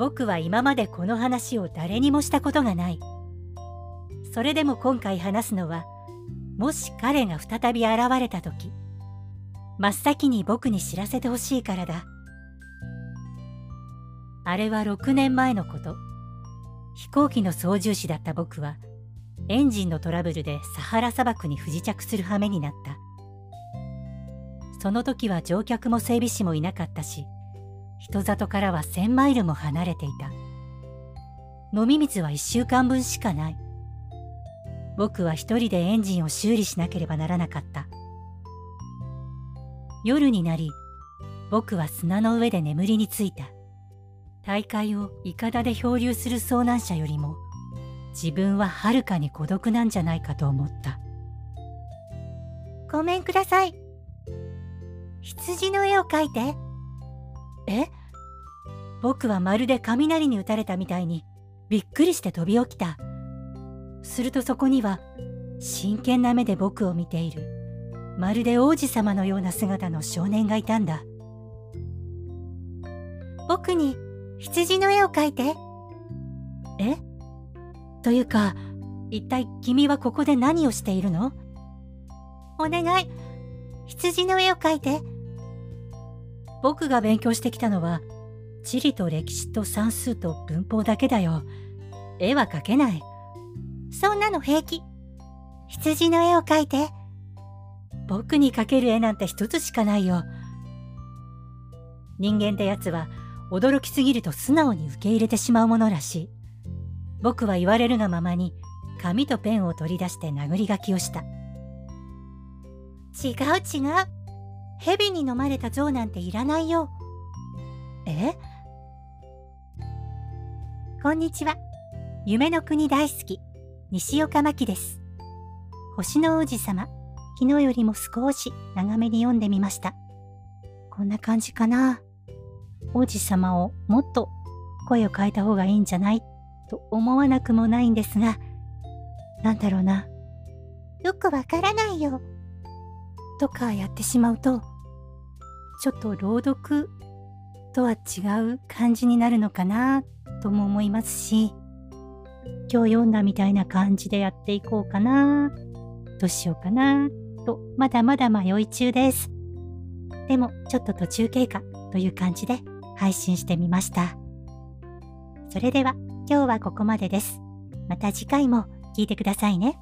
僕は今までこの話を誰にもしたことがない。それでも今回話すのは、もし彼が再び現れた時、真っ先に僕に知らせてほしいからだ。あれは6年前のこと。飛行機の操縦士だった僕は、エンジンのトラブルでサハラ砂漠に不時着する羽目になった。その時は乗客も整備士もいなかったし、人里からは1000マイルも離れていた。飲み水は1週間分しかない。僕は一人でエンジンを修理しなければならなかった。夜になり、僕は砂の上で眠りについた。大海をイカダで漂流する遭難者よりも、自分ははるかに孤独なんじゃないかと思った。ごめんください。羊の絵を描いて。え？僕はまるで雷に打たれたみたいにびっくりして飛び起きた。するとそこには真剣な目で僕を見ているまるで王子様のような姿の少年がいたんだ。僕に羊の絵を描いて。え？というか、一体君はここで何をしているの？お願い。羊の絵を描いて。僕が勉強してきたのは、地理と歴史と算数と文法だけだよ。絵は描けない。そんなの平気。羊の絵を描いて。僕に描ける絵なんて一つしかないよ。人間ってやつは驚きすぎると素直に受け入れてしまうものらしい。僕は言われるがままに紙とペンを取り出して殴り書きをした。違う違う。蛇に飲まれた象なんていらないよ。え？こんにちは。夢の国大好き、西岡真希です。星の王子様、昨日よりも少し長めに読んでみました。こんな感じかな。王子様をもっと声を変えた方がいいんじゃない？と思わなくもないんですが、なんだろうな。よくわからないよ。とかやってしまうと、ちょっと朗読とは違う感じになるのかなとも思いますし、今日読んだみたいな感じでやっていこうかなどうしようかなとまだまだ迷い中です。でもちょっと途中経過という感じで配信してみました。それでは今日はここまでです。また次回も聞いてくださいね。